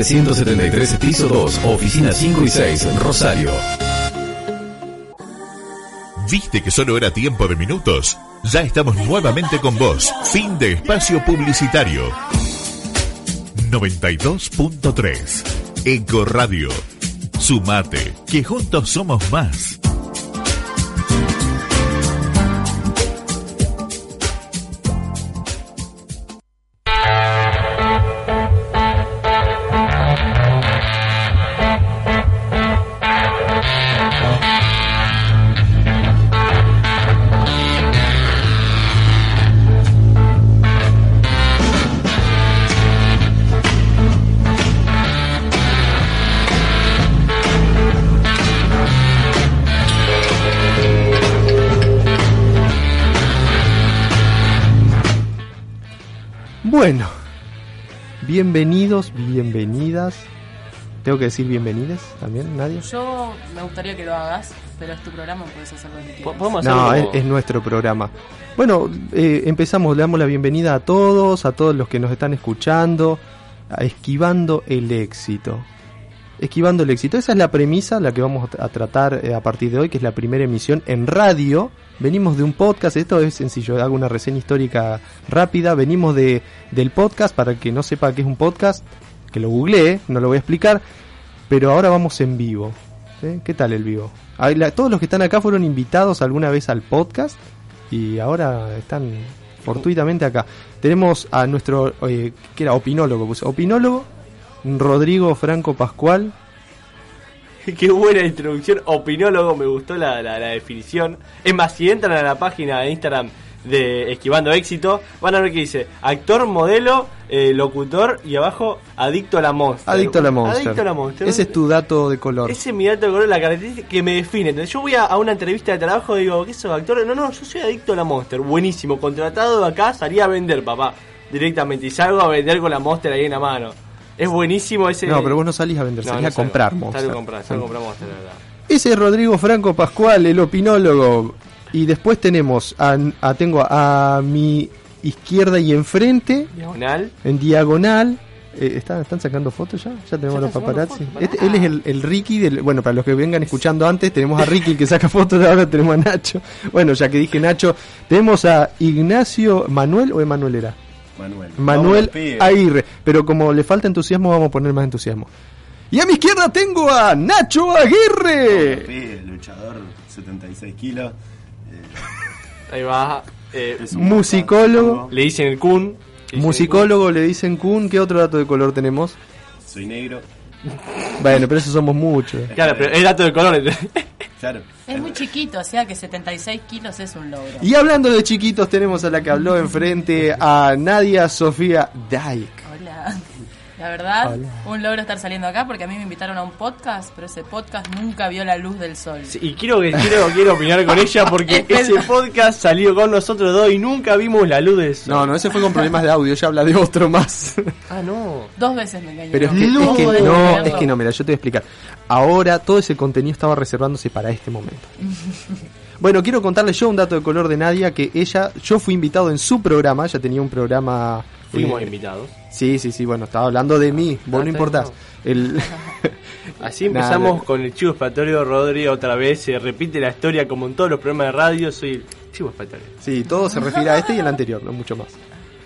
1373, piso 2, oficina 5 y 6, Rosario. ¿Viste que solo era tiempo de minutos? Ya estamos nuevamente con vos. Fin de espacio publicitario. 92.3 Eco Radio. Sumate, que juntos somos más. Bienvenidos, bienvenidas. Tengo que decir bienvenidas también, nadie. Yo me gustaría que lo hagas, pero es tu programa, puedes hacerlo en ti. Podemos No, hacerlo es, es nuestro programa. Bueno, eh, empezamos, le damos la bienvenida a todos, a todos los que nos están escuchando, a Esquivando el éxito. Esquivando el éxito, esa es la premisa, la que vamos a tratar eh, a partir de hoy, que es la primera emisión en radio. Venimos de un podcast, esto es sencillo, hago una reseña histórica rápida. Venimos de, del podcast, para el que no sepa qué es un podcast, que lo googleé, no lo voy a explicar, pero ahora vamos en vivo. ¿Qué tal el vivo? Todos los que están acá fueron invitados alguna vez al podcast y ahora están fortuitamente acá. Tenemos a nuestro, eh, que era opinólogo, pues, opinólogo, Rodrigo Franco Pascual. Qué buena introducción. Opinólogo, me gustó la, la, la definición. Es más, si entran a la página de Instagram de Esquivando Éxito, van a ver que dice actor, modelo, eh, locutor y abajo adicto a la monster. Adicto a la Monster. Adicto a la monster. Ese es tu dato de color. Ese es mi dato de color, la característica que me define. Entonces, yo voy a, a una entrevista de trabajo y digo, ¿qué sos actor? No, no, yo soy adicto a la Monster. Buenísimo, contratado acá, salí a vender, papá. Directamente. Y salgo a vender con la Monster ahí en la mano. Es buenísimo ese. No, pero vos no salís a vender, No, salís no a salgo. comprar Salgo Monster. a comprar, salgo a comprar Monster, la verdad. Ese es Rodrigo Franco Pascual, el opinólogo. Y después tenemos a, a- tengo a mi izquierda y enfrente, Diagonal. en diagonal. eh, ¿están, ¿Están sacando fotos ya? Ya tenemos Ya los paparazzi. fotos, Este- él es el, el Ricky del. Bueno, para los que vengan escuchando antes, tenemos a Ricky que saca fotos, ahora tenemos a Nacho. Bueno, ya que dije Nacho, tenemos a Ignacio Manuel o Emanuel era. Manuel. Manuel Vamos. Aguirre. Pero como le falta entusiasmo, vamos a poner más entusiasmo. Y a mi izquierda tengo a Nacho Aguirre. Vamos, pibe, luchador, 76 kilos. Ahí va. eh, Musicólogo. bastante, le dicen el Kun. Musicólogo le dicen Kun. ¿Qué otro dato de color tenemos? Soy negro. Bueno, pero eso somos muchos. Claro, pero es dato de color. Claro. Es muy chiquito, o sea que 76 kilos es un logro. Y hablando de chiquitos, tenemos a la que habló enfrente a Nadia Sofía Dyke. Hola. La verdad, Hola. un logro estar saliendo acá porque a mí me invitaron a un podcast, pero ese podcast nunca vio la luz del sol. Sí, y quiero que quiero, quiero opinar con ella porque Es ese verdad. podcast salió con nosotros dos y nunca vimos la luz de eso. No, no, ese fue con problemas de audio, ya habla de otro más. Ah, no. Dos veces me engañó. Pero es que, es No que es que no, mira, yo te voy a explicar. Ahora todo ese contenido estaba reservándose para este momento. Bueno, quiero contarles yo un dato de color de Nadia, que ella, yo fui invitado en su programa, ella tenía un programa... Fuimos eh, invitados. Sí, sí, sí, bueno, estaba hablando de mí, vos Ah, no está importás. El... Así empezamos Nada. con el chivo expiatorio, Rodri, otra vez. Se repite la historia como en todos los programas de radio. Soy el chivo expiatorio. Sí, todo se refiere a este y el anterior, no mucho más.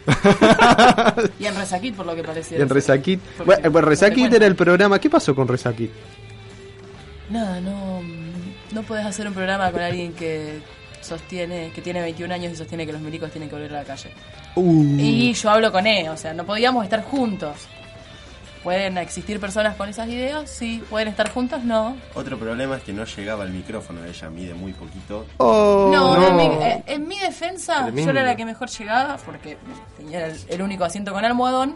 Y en Resaquit, por lo que parece. Y en Resakit. Porque- Bueno, bueno, era el programa. ¿Qué pasó con Resakit? Nada, no, no podés hacer un programa con alguien que sostiene, que tiene 21 años y sostiene que los milicos tienen que volver a la calle. Uh, Y yo hablo con él, o sea, no podíamos estar juntos. ¿Pueden existir personas con esas ideas? Sí. ¿Pueden estar juntos? No. Otro problema es que no llegaba el micrófono. Ella mide muy poquito. oh, No, no. En, mi, eh, en mi defensa, Tremendo. yo era la que mejor llegaba porque tenía el, el único asiento con almohadón.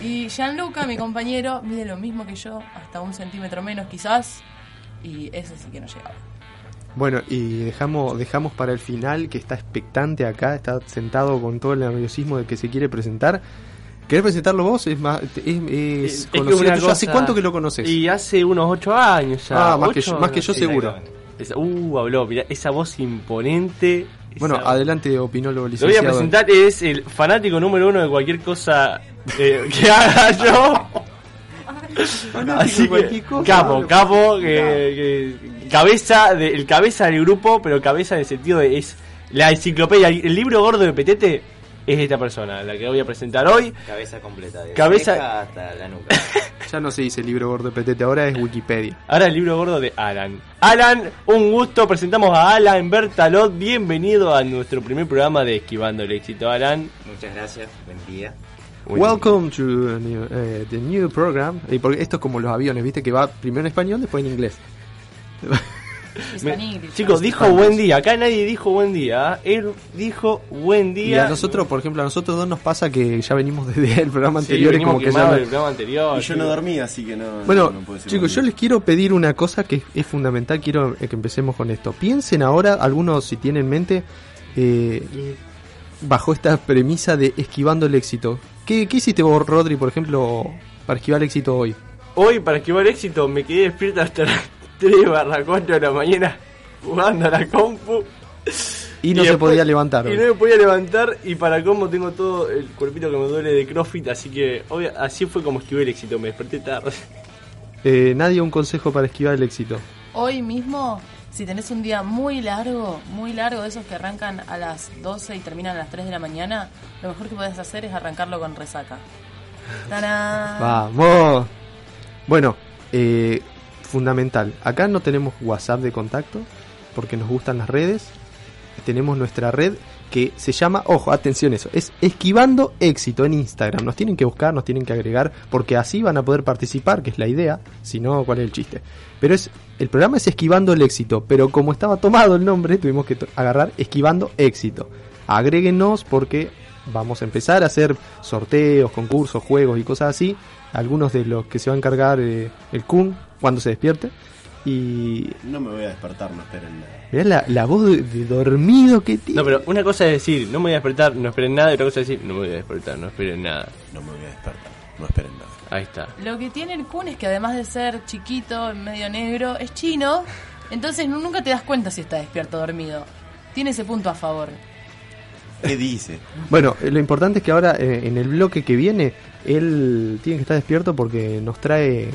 Y Gianluca, mi compañero, mide lo mismo que yo, hasta un centímetro menos quizás. Y ese sí que no llegaba. Bueno, y dejamos, dejamos para el final, que está expectante acá, está sentado con todo el nerviosismo de que se quiere presentar. ¿Querés presentarlo vos? Es más, es, conocido. ¿Hace cuánto que lo conoces? Y hace unos ocho años ya. ah, más que, yo, más que yo seguro. Esa- uh, habló, mirá, esa voz imponente. Bueno, esa- adelante, opinólogo Lo voy licenciado. a presentar, es el fanático número uno de cualquier cosa eh, que haga yo. Así que, capo, capo, que, que- cabeza de, el cabeza del grupo, pero cabeza en el sentido de es la enciclopedia, el libro gordo de Petete es esta persona, la que voy a presentar hoy. Cabeza completa. De Cabeza- hasta la nuca. Ya no se dice libro gordo de petete, ahora es Wikipedia. Ahora el libro gordo de Alan. Alan, un gusto, presentamos a Alan Bertalot, bienvenido a nuestro primer programa de Esquivando el Éxito, Alan. Muchas gracias, buen día. Welcome to a new, eh, the new program. Y porque esto es como los aviones, viste que va primero en español, después en inglés. Me- chicos, dijo buen día, acá nadie dijo buen día, ¿eh? él dijo buen Y día. a nosotros, por ejemplo, a nosotros dos nos pasa que ya venimos desde el programa Sí, anterior y como que ya del programa anterior. Y yo no dormí, así que no. Bueno, no puedo chicos, yo les quiero pedir una cosa que es, es fundamental, quiero eh, que empecemos con esto. Piensen ahora, algunos si tienen en mente, eh, bajo esta premisa de esquivando el éxito. ¿Qué, qué hiciste vos, Rodri, por ejemplo, para esquivar el éxito hoy? Hoy, para esquivar el éxito, me quedé despierto hasta las 3 barra 4 de la mañana jugando a la compu. Y no se después- podía levantar. Y no me podía levantar y para cómo tengo todo el cuerpito que me duele de CrossFit, así que hoy, así fue como esquivé el éxito, me desperté tarde. Eh, nadie un consejo para esquivar el éxito. Hoy mismo, si tenés un día muy largo, muy largo, de esos que arrancan a las 12 y terminan a las 3 de la mañana, lo mejor que podés hacer es arrancarlo con resaca. ¡Tarán! Vamos. Bueno, eh, fundamental. Acá no tenemos WhatsApp de contacto porque nos gustan las redes. Tenemos nuestra red que se llama, ojo, atención eso, es Esquivando Éxito en Instagram. Nos tienen que buscar, nos tienen que agregar porque así van a poder participar, que es la idea. Si no, ¿cuál es el chiste? Pero es el programa es Esquivando el Éxito, pero como estaba tomado el nombre, tuvimos que agarrar Esquivando Éxito. Agréguenos porque vamos a empezar a hacer sorteos, concursos, juegos y cosas así. Algunos de los que se va a encargar eh, el Kun cuando se despierte. Y No me voy a despertar, no esperen nada. mirá la, la voz de, de dormido que tiene. No, pero una cosa es decir, no me voy a despertar, no esperen nada, y otra cosa es decir, no me voy a despertar, no esperen nada. No me voy a despertar, no esperen nada. Ahí está. Lo que tiene el Kun es que además de ser chiquito, medio negro, es chino. Entonces nu- nunca te das cuenta si está despierto o dormido. Tiene ese punto a favor. ¿Qué dice? Bueno, eh, lo importante es que ahora eh, en el bloque que viene, él tiene que estar despierto porque nos trae,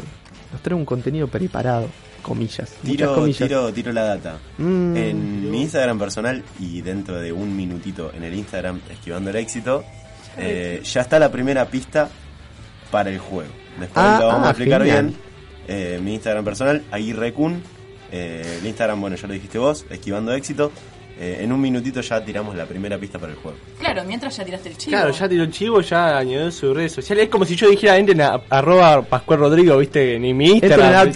nos trae un contenido preparado, comillas. Tiro, comillas. tiro, tiro la data. Mm, En mi Instagram personal y dentro de un minutito en el Instagram Esquivando el Éxito, eh, ya está la primera pista para el juego. Después Ah, lo vamos ah, a explicar genial. bien. Eh, mi Instagram personal, Aguirre Kun. Eh, el Instagram, bueno, ya lo dijiste vos, Esquivando Éxito. Eh, en un minutito ya tiramos la primera pista para el juego. Claro, mientras ya tiraste el chivo. Claro, ya tiró el chivo, ya añadió sus redes sociales. Es como si yo dijera, entren a arroba Pascual Rodrigo, viste, ni mi Instagram.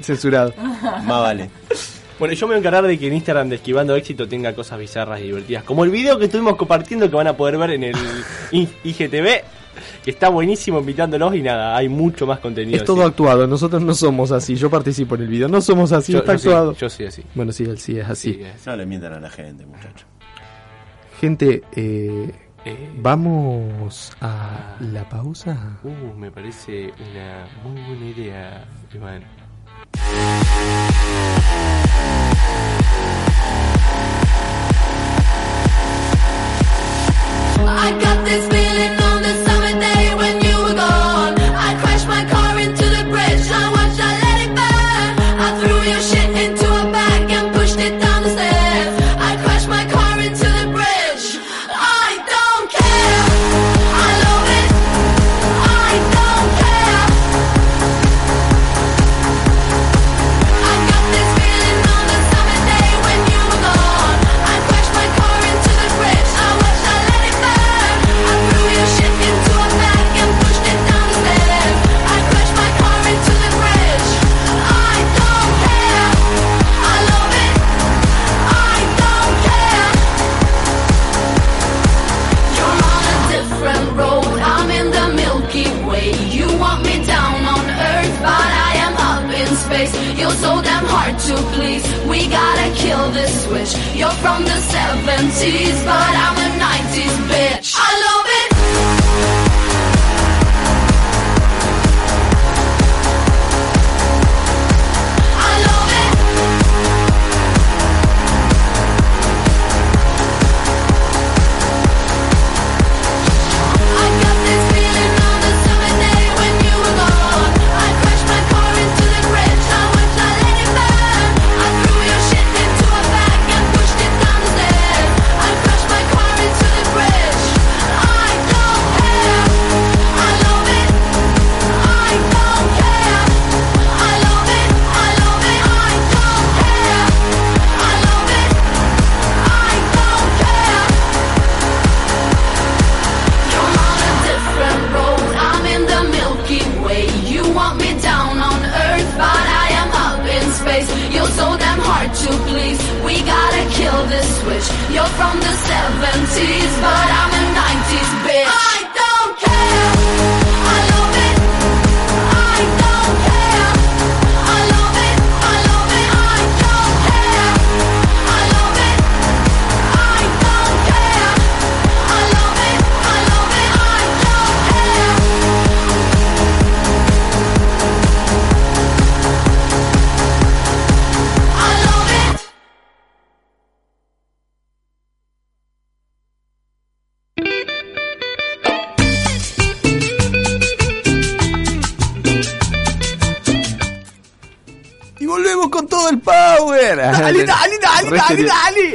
Censurado. Más vale. Bueno, yo me voy a encargar de que en Instagram de Esquivando Éxito tenga cosas bizarras y divertidas. Como el video que estuvimos compartiendo que van a poder ver en el IGTV, que está buenísimo invitándolos y nada, hay mucho más contenido. Es todo así. actuado, nosotros no somos así. Yo participo en el video, no somos así, Yo, está yo sí, actuado. yo sí así. Bueno, sí, él sí es así. Sí, es- No le mientan a la gente, muchachos. Gente, eh, eh, vamos a la pausa. uh, me parece una muy buena idea, Iván.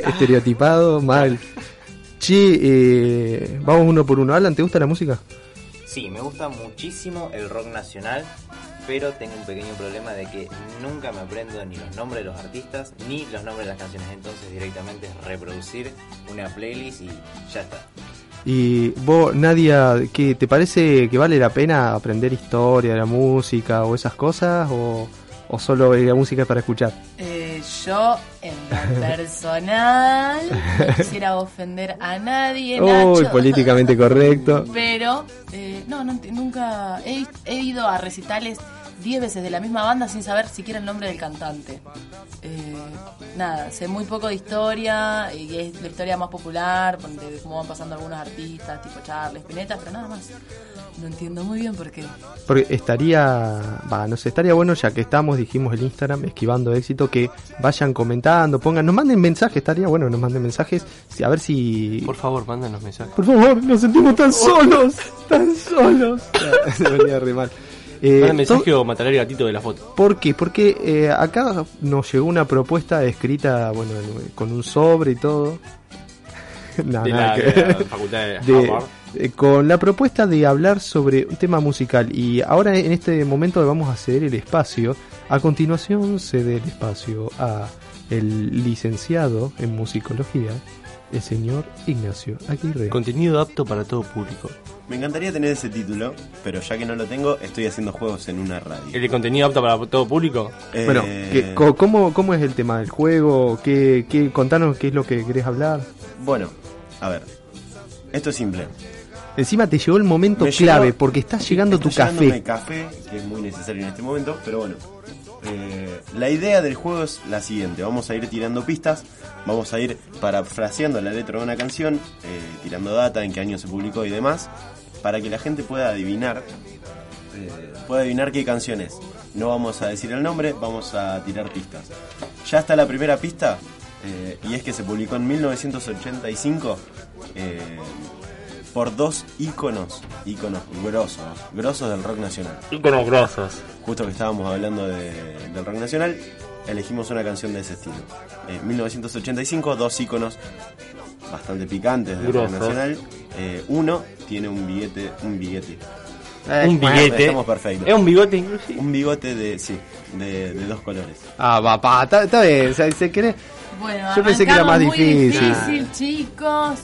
Estereotipado, mal. Che, eh, vamos uno por uno. Alan, ¿te gusta la música? Sí, me gusta muchísimo el rock nacional, pero tengo un pequeño problema de que nunca me aprendo ni los nombres de los artistas ni los nombres de las canciones. Entonces directamente es reproducir una playlist y ya está. Y vos, Nadia, ¿qué, ¿te parece que vale la pena aprender historia de la música o esas cosas? ¿O, o solo la música es para escuchar? Eh, yo, en lo personal, no quisiera ofender a nadie, Uy, Nacho. políticamente correcto. Pero, eh, no, nunca he, he ido a recitales 10 veces de la misma banda sin saber siquiera el nombre del cantante. Eh, nada, sé muy poco de historia y es la historia más popular, de cómo van pasando algunos artistas, tipo Charles, Spinetta, pero nada más. No entiendo muy bien por qué. Porque estaría, va, no sé, estaría bueno ya que estamos, dijimos el Instagram, esquivando éxito, que vayan comentando, pongan, nos manden mensajes, estaría bueno que nos manden mensajes, si- a ver si... Por favor, mándanos mensajes. Por favor, nos sentimos tan solos, tan solos. Se venía re mal. Eh, mensaje o mataré el gatito de la foto. ¿Por qué? Porque eh, acá nos llegó una propuesta escrita, bueno, en- con un sobre y todo. No, de, nada la, que- de la facultad de, de- Harvard. eh, con la propuesta de hablar sobre un tema musical y ahora en este momento le vamos a ceder el espacio a continuación cede el espacio a el licenciado en musicología el señor Ignacio Aguirre Contenido apto para todo público. Me encantaría tener ese título, pero ya que no lo tengo, estoy haciendo juegos en una radio. ¿El de contenido apto para todo público? Eh, bueno ¿qué- cómo, ¿cómo es el tema del juego? ¿Qué, qué, contanos qué es lo que querés hablar Bueno, a ver. Esto es simple. encima te llegó el momento Me llegó- clave porque está llegando tu Está café café, que es muy necesario en este momento, pero bueno. Eh, la idea del juego es la siguiente, vamos a ir tirando pistas, vamos a ir parafraseando la letra de una canción, eh, tirando data, en qué año se publicó y demás, para que la gente pueda adivinar, eh, pueda adivinar qué canción es. No vamos a decir el nombre, vamos a tirar pistas. Ya está la primera pista, y es que se publicó en 1985 eh, por dos íconos, íconos grosos, grosos del rock nacional. Íconos grosos. Justo que estábamos hablando de- del rock nacional, elegimos una canción de ese estilo. En 1985, dos íconos bastante picantes del rock nacional. Eh, uno tiene un billete, un billete, un billete. estamos perfectos. Es un bigote inclusive. un bigote de, sí, de, de dos colores. ah va pa, está bien se quiere Bueno, Yo pensé que era más muy difícil. difícil, chicos.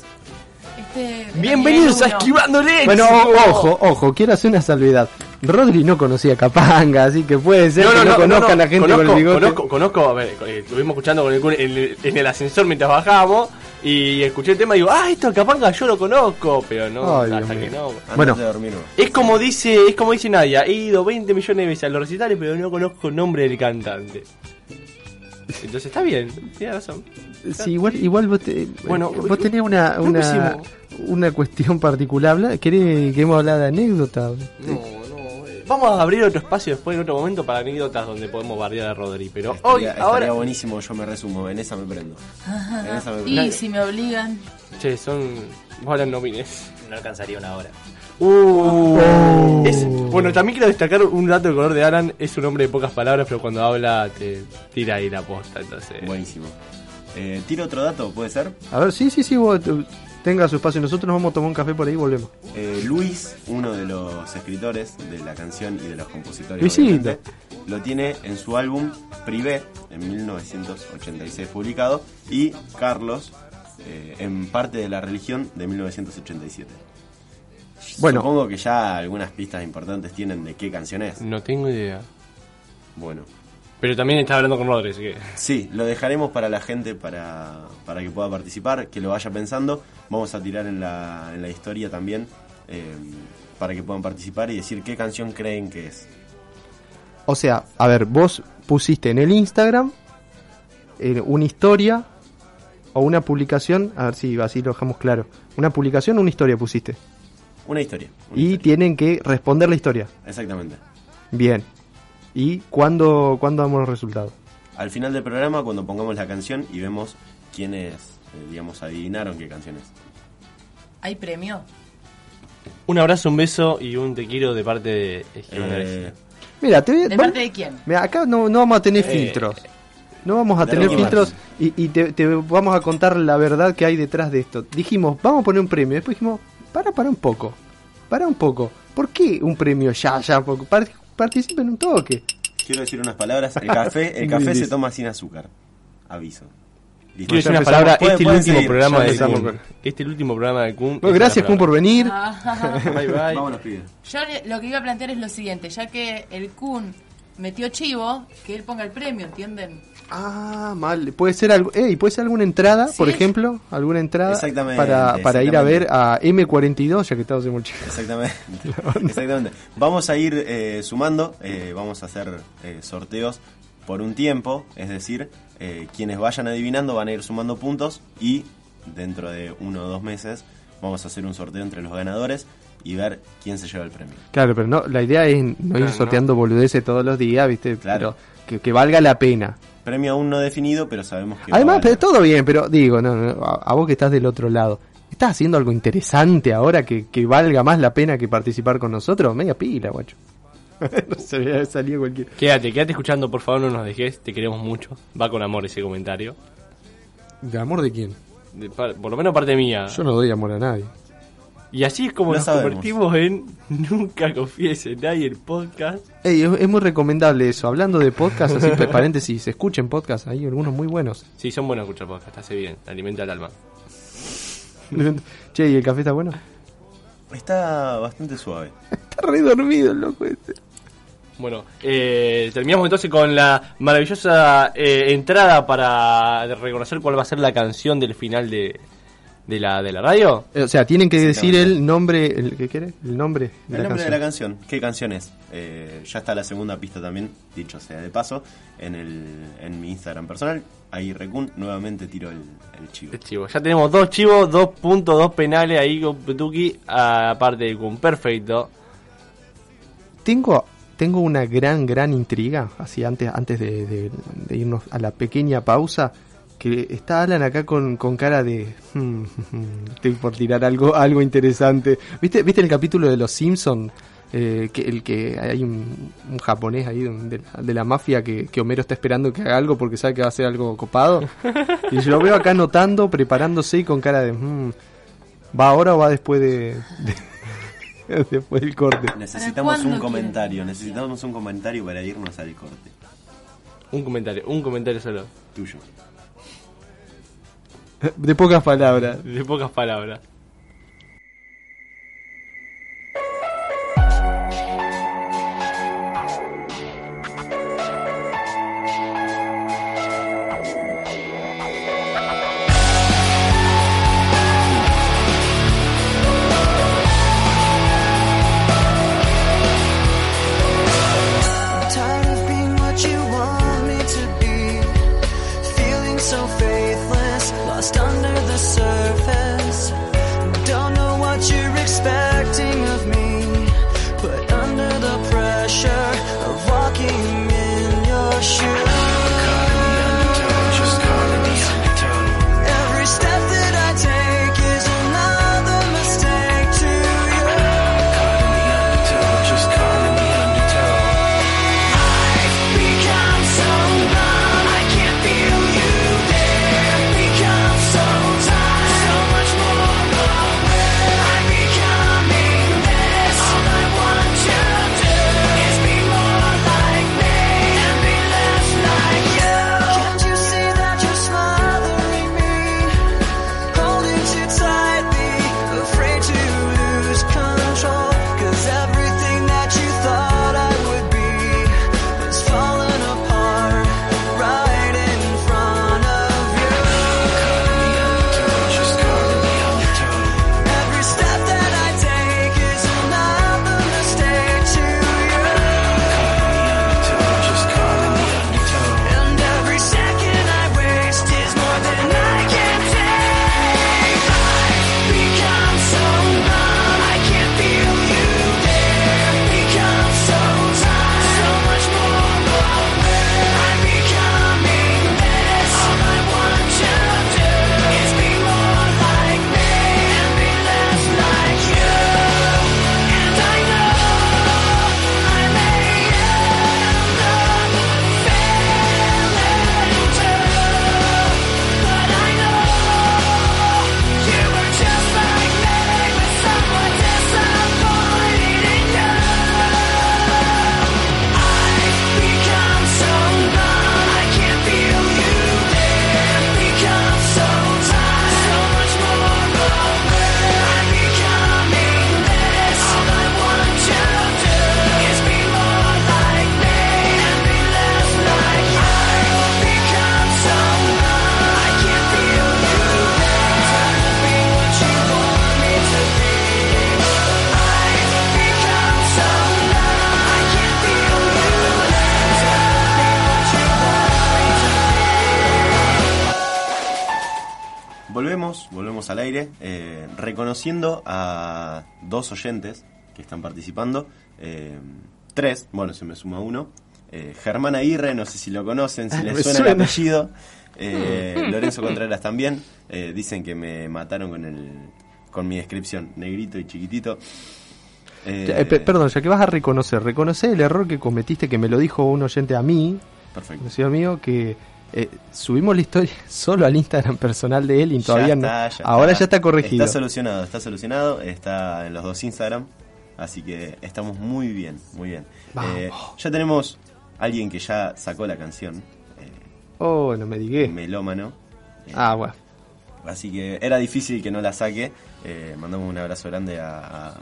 Este, Bienvenidos a. Esquivando el Bueno, ojo, ojo, quiero hacer una salvedad. Rodri no conocía Capanga, así que puede ser que no, conozca a la gente conozco, con el bigote. Conozco, conozco, a ver, eh, estuvimos escuchando con el, en, el, en el ascensor mientras bajábamos y escuché el tema y digo, ah, esto Capanga yo lo conozco, pero no, Ay, hasta Dios que mío. no. Antes Bueno. no. Es como dice, es como dice Nadia, he ido 20 millones de veces a los recitales, pero no conozco el nombre del cantante. Entonces está bien, tiene razón. Sí, igual, igual vos, te- Bueno, vos tenés una, una, una cuestión particular. ¿Querés, queremos hablar de anécdotas? No, no. eh, Vamos a abrir otro espacio después en otro momento para anécdotas donde podemos bardear a Rodri, pero hoy, Estaría, ahora... buenísimo, yo me resumo, en esa me prendo. En esa me Y si me obligan. Che, son... Vos Alan, no opines. No alcanzaría una hora. Uh, es- bueno, también quiero destacar un dato de color de Alan. Es un hombre de pocas palabras, pero cuando habla te tira ahí la posta. Entonces, Buenísimo. Eh, Tiro otro dato, ¿puede ser? A ver, sí, sí, sí, vos tenga su espacio. Nosotros nos vamos a tomar un café por ahí y volvemos. Eh, Luis, uno de los escritores de la canción y de los compositores, Luisito. lo tiene en su álbum Privé, en 1986 publicado, y Carlos, eh, en Parte de la Religión, de 1987. Bueno. Supongo que ya algunas pistas importantes tienen de qué canción es. no tengo idea. Bueno, Pero también está hablando con Rodri, así que. Sí, lo dejaremos para la gente para, para que pueda participar, que lo vaya pensando. Vamos a tirar en la, en la historia también eh, para que puedan participar y decir qué canción creen que es. O sea, a ver, vos pusiste en el Instagram eh, una historia o una publicación, a ver si así lo dejamos claro. Una publicación o una historia pusiste. Una historia. una Y historia. tienen que responder la historia. Exactamente. Bien. ¿Y cuándo, cuándo damos los resultados? Al final del programa, cuando pongamos la canción y vemos quiénes, eh, digamos, adivinaron qué canción es. ¿Hay premio? Un abrazo, un beso y un te quiero de parte de Eh. Mira, te voy- ¿De parte de quién? Mira, acá no, no vamos a tener Eh, filtros. No vamos a de tener filtros y, y te, te vamos a contar la verdad que hay detrás de esto. Dijimos, vamos a poner un premio. Después dijimos, para, para un poco. Para un poco. ¿Por qué un premio ya, ya? Participen un toque. quiero decir unas palabras. El café, el café se toma sin azúcar. Aviso. Listo. Quiero decir ya una empezamos. palabra. Pueden- Este es el último seguir, programa ya de Kun. con- Este es el último programa de Kun. Bueno, gracias, Kun, por venir. Bye, bye. Vámonos, pibes. Yo lo que iba a plantear es lo siguiente, ya que el Kun metió chivo, que él ponga el premio, ¿entienden? Ah, mal. Puede ser algo, ey, puede ser alguna entrada, Sí. por ejemplo, alguna entrada Exactamente, para, para ir a ver a M42, ya que estamos en Molchino. Exactamente. Exactamente. Vamos a ir eh, sumando, eh, vamos a hacer eh, sorteos por un tiempo, es decir, eh, quienes vayan adivinando van a ir sumando puntos y dentro de uno o dos meses vamos a hacer un sorteo entre los ganadores y ver quién se lleva el premio. Claro, pero no, la idea es no ir no. sorteando boludeces todos los días, ¿viste? Claro. Pero que, que valga la pena. Premio aún no definido, pero sabemos que... Además, va a pero valer. todo bien, pero digo, no, no, a, a vos que estás del otro lado, ¿estás haciendo algo interesante ahora que, que valga más la pena que participar con nosotros? Media pila, guacho. no se había salido cualquier. Quédate, quédate escuchando, por favor, no nos dejes. Te queremos mucho. Va con amor ese comentario. ¿De amor de quién? De por lo menos parte mía. Yo no doy amor a nadie. Y así es como Lo nos sabemos. convertimos en Nunca confíes en nadie el podcast. Ey, es, es muy recomendable eso. Hablando de podcast, así pa- paréntesis, escuchen podcast, hay algunos muy buenos. Sí, son buenos escuchar podcast, hace bien, alimenta el alma. che, ¿y el café está bueno? Está bastante suave. Está re dormido el loco este. Bueno, eh, terminamos entonces con la maravillosa eh, entrada para reconocer cuál va a ser la canción del final de, de, la, de la radio. O sea, tienen que decir el nombre, el, ¿qué quiere? El nombre de El la nombre canción. de la canción. ¿Qué canción es? Eh, ya está la segunda pista también, dicho sea de paso, en, el, en mi Instagram personal. Ahí Recun, nuevamente tiro el, el chivo. El chivo. Ya tenemos dos chivos, dos puntos, dos penales ahí con Petuki, aparte de Kun. Perfecto. Tengo, tengo una gran, gran intriga, así antes, antes de, de- de irnos a la pequeña pausa, que está Alan acá con, con cara de... "Hmm, estoy por tirar algo, algo interesante. ¿Viste, ¿Viste el capítulo de Los Simpsons? que el que hay un, un japonés ahí de, la- de la mafia que, que Homero está esperando que haga algo porque sabe que va a hacer algo copado. Y yo lo veo acá anotando, preparándose y con cara de... "Hmm, ¿Va ahora o va después de, de- después del corte? Necesitamos un comentario, necesitamos un comentario para irnos al corte. Un comentario, un comentario solo. Tuyo. De pocas palabras. De pocas palabras. Aire, eh, reconociendo a dos oyentes que están participando. eh, tres, bueno, se me suma uno. Eh, Germán Aguirre, no sé si lo conocen, si Ah, les suena, suena. el apellido. Lorenzo Contreras también. Dicen que me mataron con el con mi descripción, negrito y chiquitito. Perdón, ya que vas a reconocer, reconocer el error que cometiste, que me lo dijo un oyente a mí, Perfecto. mío, que eh, subimos la historia solo al Instagram personal de él y todavía Ya no. está, ya Ahora está. ya está corregido. Está solucionado, está solucionado, está en los dos Instagram, así que estamos muy bien, muy bien. Eh, ya tenemos alguien que ya sacó la canción, eh, Oh, no me digué. Melómano, eh, Ah, bueno. así que era difícil que no la saque. Mandamos un abrazo grande a, a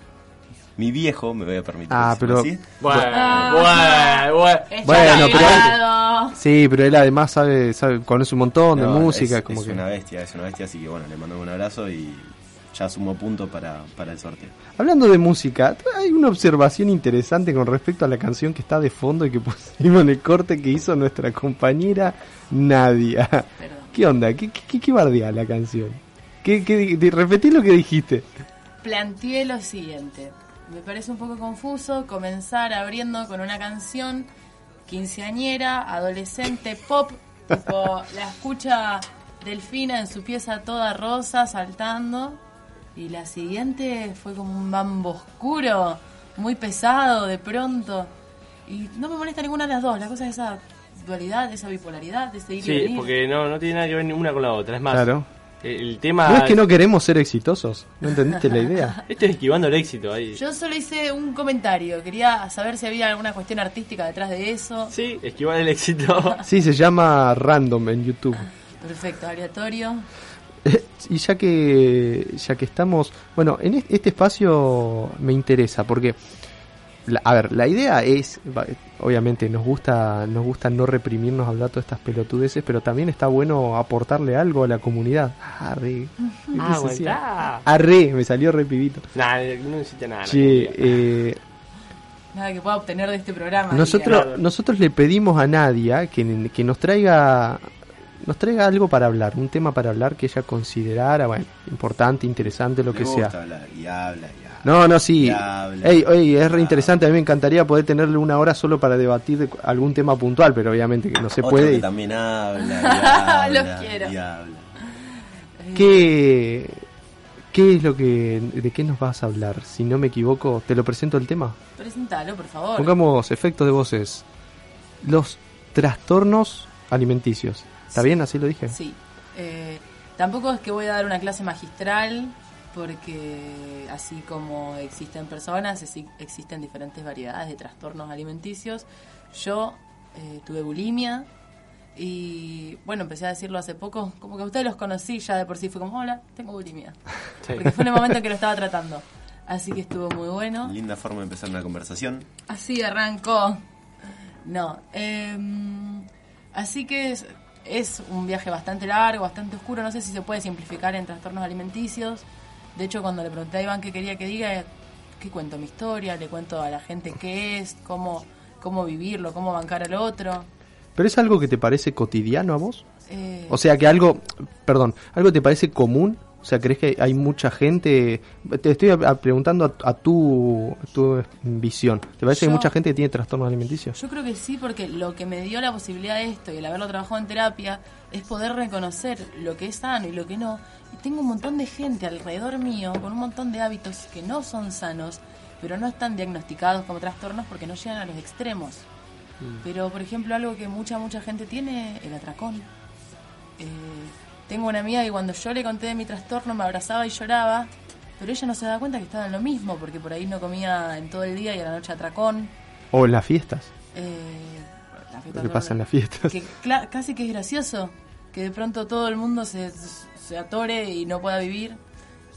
mi viejo, me voy a permitir Ah, decirlo pero- así. Bueno, Ah. bueno, bueno. Está Bueno, pero-. Sí, pero él además sabe, sabe conoce un montón de música. es, como es que... una bestia, es una bestia, así que bueno, le mandamos un abrazo y ya sumo punto para, para el sorteo. Hablando de música, hay una observación interesante con respecto a la canción que está de fondo y que pusimos en el corte que hizo nuestra compañera Nadia. Perdón. ¿Qué onda? ¿Qué, qué, qué, qué bardea la canción? ¿Qué, qué, repetí lo que dijiste. planteé lo siguiente. Me parece un poco confuso comenzar abriendo con una canción quinceañera, adolescente, pop, tipo la escucha Delfina en su pieza toda rosa saltando y la siguiente fue como un bambo oscuro, muy pesado de pronto y no me molesta ninguna de las dos, la cosa es esa dualidad, esa bipolaridad, ese ir y Sí, venir. porque no, no tiene nada que ver ni una con la otra. Es más, Claro. El, tema. ¿No es que no queremos ser exitosos? ¿No entendiste la idea? Este es esquivando el éxito ahí. Yo solo hice un comentario, quería saber si había alguna cuestión artística detrás de eso. Sí, esquivar el éxito. Sí, se llama Random en YouTube. Perfecto, aleatorio. Y ya que ya que estamos, bueno, en es- este espacio me interesa porque la- a ver, la idea es obviamente nos gusta nos gusta no reprimirnos hablar todas estas pelotudeces, pero también está bueno aportarle algo a la comunidad. Arre. Ah. Arre, me salió repibito. Nah, no necesita nada. Che, eh, Nada que pueda obtener de este programa. nosotros nosotros le pedimos a Nadia que, que nos traiga nos traiga algo para hablar, un tema para hablar que ella considerara, bueno, importante, interesante, lo Le que gusta sea. hablar, y habla, y habla. No, no, sí. Ey, ey, es re habla. interesante. A mí me encantaría poder tenerle una hora solo para debatir algún tema puntual, pero obviamente que no se Otro puede. que también habla, y Los quiero. y habla. ¿Qué, ¿Qué es lo que. ¿De qué nos vas a hablar? Si no me equivoco, te lo presento el tema. Presentalo, por favor. Pongamos efectos de voces. Los trastornos alimenticios. ¿Está bien? ¿Así lo dije? Sí. Eh, tampoco es que voy a dar una clase magistral, porque así como existen personas, exi- existen diferentes variedades de trastornos alimenticios. Yo eh, tuve bulimia y, bueno, empecé a decirlo hace poco, como que a ustedes los conocí ya de por sí, fue como, hola, tengo bulimia. Sí. Porque fue en el momento en que lo estaba tratando. Así que estuvo muy bueno. Linda forma de empezar una conversación. Así arrancó. No. em, así que es, es un viaje bastante largo, bastante oscuro. No sé si se puede simplificar en trastornos alimenticios. De hecho, cuando le pregunté a Iván qué quería que diga, que cuento mi historia, le cuento a la gente qué es, cómo, cómo vivirlo, cómo bancar al otro. ¿Pero es algo que te parece cotidiano a vos? Eh, O sea, que algo, perdón, algo te parece común. O sea, ¿crees que hay mucha gente? Te estoy a- a- preguntando a, a tu, a tu visión. ¿Te parece que hay mucha gente que tiene trastornos alimenticios? Yo creo que sí, porque lo que me dio la posibilidad de esto y el haberlo trabajado en terapia es poder reconocer lo que es sano y lo que no. Y tengo un montón de gente alrededor mío con un montón de hábitos que no son sanos, pero no están diagnosticados como trastornos porque no llegan a los extremos. Pero, por ejemplo, algo que mucha, mucha gente tiene, el atracón. Eh, tengo una amiga que cuando yo le conté de mi trastorno me abrazaba y lloraba, pero ella no se daba cuenta que estaba en lo mismo, porque por ahí no comía en todo el día y a la noche atracón. O en las fiestas. Eh, la fiesta Lo que pasa en las fiestas. Que casi que es gracioso que de pronto todo el mundo se, se atore y no pueda vivir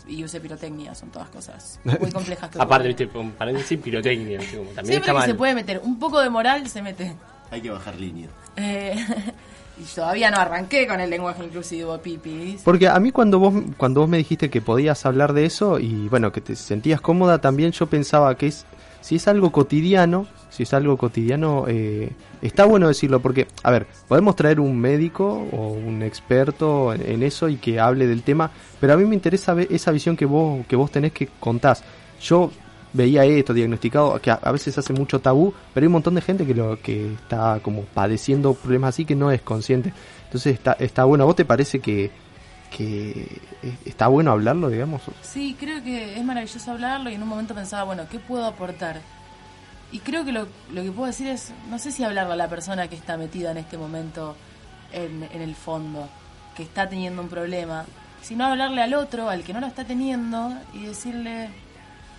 y use pirotecnia. Son todas cosas muy complejas que Aparte, viste, con paréntesis pirotecnia. también Siempre está que mal. se puede meter un poco de moral, se mete. Hay que bajar línea. Eh, y todavía no arranqué con el lenguaje inclusivo, pipis. Porque a mí cuando vos cuando vos me dijiste que podías hablar de eso y bueno, que te sentías cómoda, también yo pensaba que es si es algo cotidiano, si es algo cotidiano, eh, está bueno decirlo porque, a ver, podemos traer un médico o un experto en, eso y que hable del tema, pero a mí me interesa esa visión que vos, que vos tenés que contás. Yo veía esto diagnosticado, que a, a veces hace mucho tabú, pero hay un montón de gente que lo que está como padeciendo problemas así que no es consciente. Entonces está, está bueno. ¿A vos te parece que, que está bueno hablarlo, digamos? Sí, creo que es maravilloso hablarlo y en un momento pensaba, bueno, ¿qué puedo aportar? Y creo que lo, lo que puedo decir es, no sé si hablarle a la persona que está metida en este momento en, en el fondo, que está teniendo un problema, sino hablarle al otro, al que no lo está teniendo, y decirle,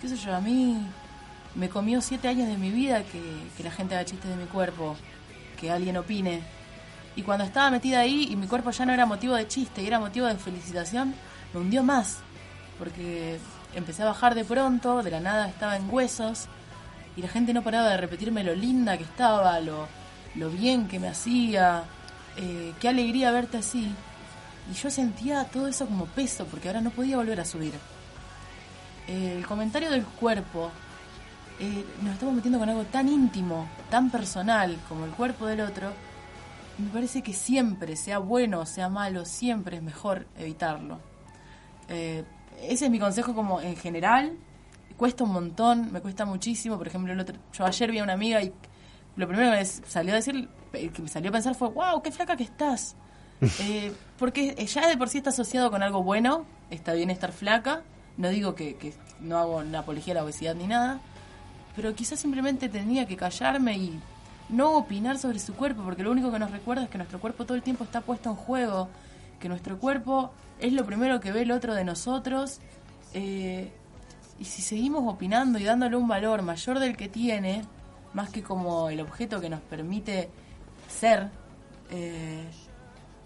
qué sé yo, a mí me comió siete años de mi vida que, que la gente haga chistes de mi cuerpo, que alguien opine. Y cuando estaba metida ahí y mi cuerpo ya no era motivo de chiste y era motivo de felicitación, me hundió más. Porque empecé a bajar de pronto, de la nada estaba en huesos y la gente no paraba de repetirme lo linda que estaba, lo, lo bien que me hacía, eh, qué alegría verte así. Y yo sentía todo eso como peso porque ahora no podía volver a subir. Eh, el comentario del cuerpo, eh, nos estamos metiendo con algo tan íntimo, tan personal como el cuerpo del otro. Me parece que siempre, sea bueno o sea malo, siempre es mejor evitarlo. Eh, ese es mi consejo como en general. Cuesta un montón, me cuesta muchísimo. Por ejemplo, el otro- yo ayer vi a una amiga y lo primero que me salió a decir, eh, que me salió a pensar fue, wow, qué flaca que estás. Eh, porque ya de por sí está asociado con algo bueno, está bien estar flaca. No digo que, que no hago una apología a la obesidad ni nada, pero quizás simplemente tenía que callarme y no opinar sobre su cuerpo, porque lo único que nos recuerda es que nuestro cuerpo todo el tiempo está puesto en juego, que nuestro cuerpo es lo primero que ve el otro de nosotros, eh, y si seguimos opinando y dándole un valor mayor del que tiene, más que como el objeto que nos permite ser, eh,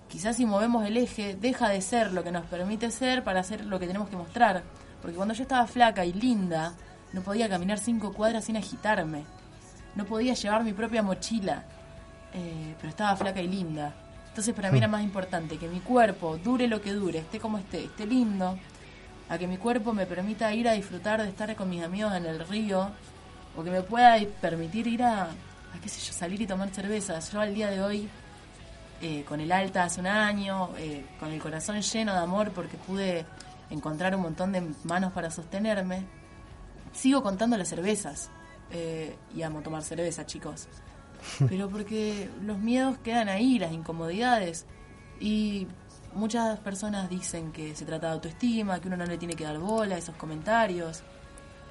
quizás si movemos el eje, deja de ser lo que nos permite ser para ser lo que tenemos que mostrar. Porque cuando yo estaba flaca y linda, no podía caminar cinco cuadras sin agitarme. No podía llevar mi propia mochila, eh, pero estaba flaca y linda. Entonces para mí era más importante que mi cuerpo dure lo que dure, esté como esté, esté lindo, a que mi cuerpo me permita ir a disfrutar de estar con mis amigos en el río, o que me pueda permitir ir a, a qué sé yo, salir y tomar cervezas. Yo al día de hoy eh, con el alta hace un año, eh, con el corazón lleno de amor porque pude encontrar un montón de manos para sostenerme. Sigo contando las cervezas. Eh, y amo tomar cerveza, chicos. Pero porque los miedos quedan ahí, las incomodidades. Y muchas personas dicen que se trata de autoestima, que uno no le tiene que dar bola a esos comentarios.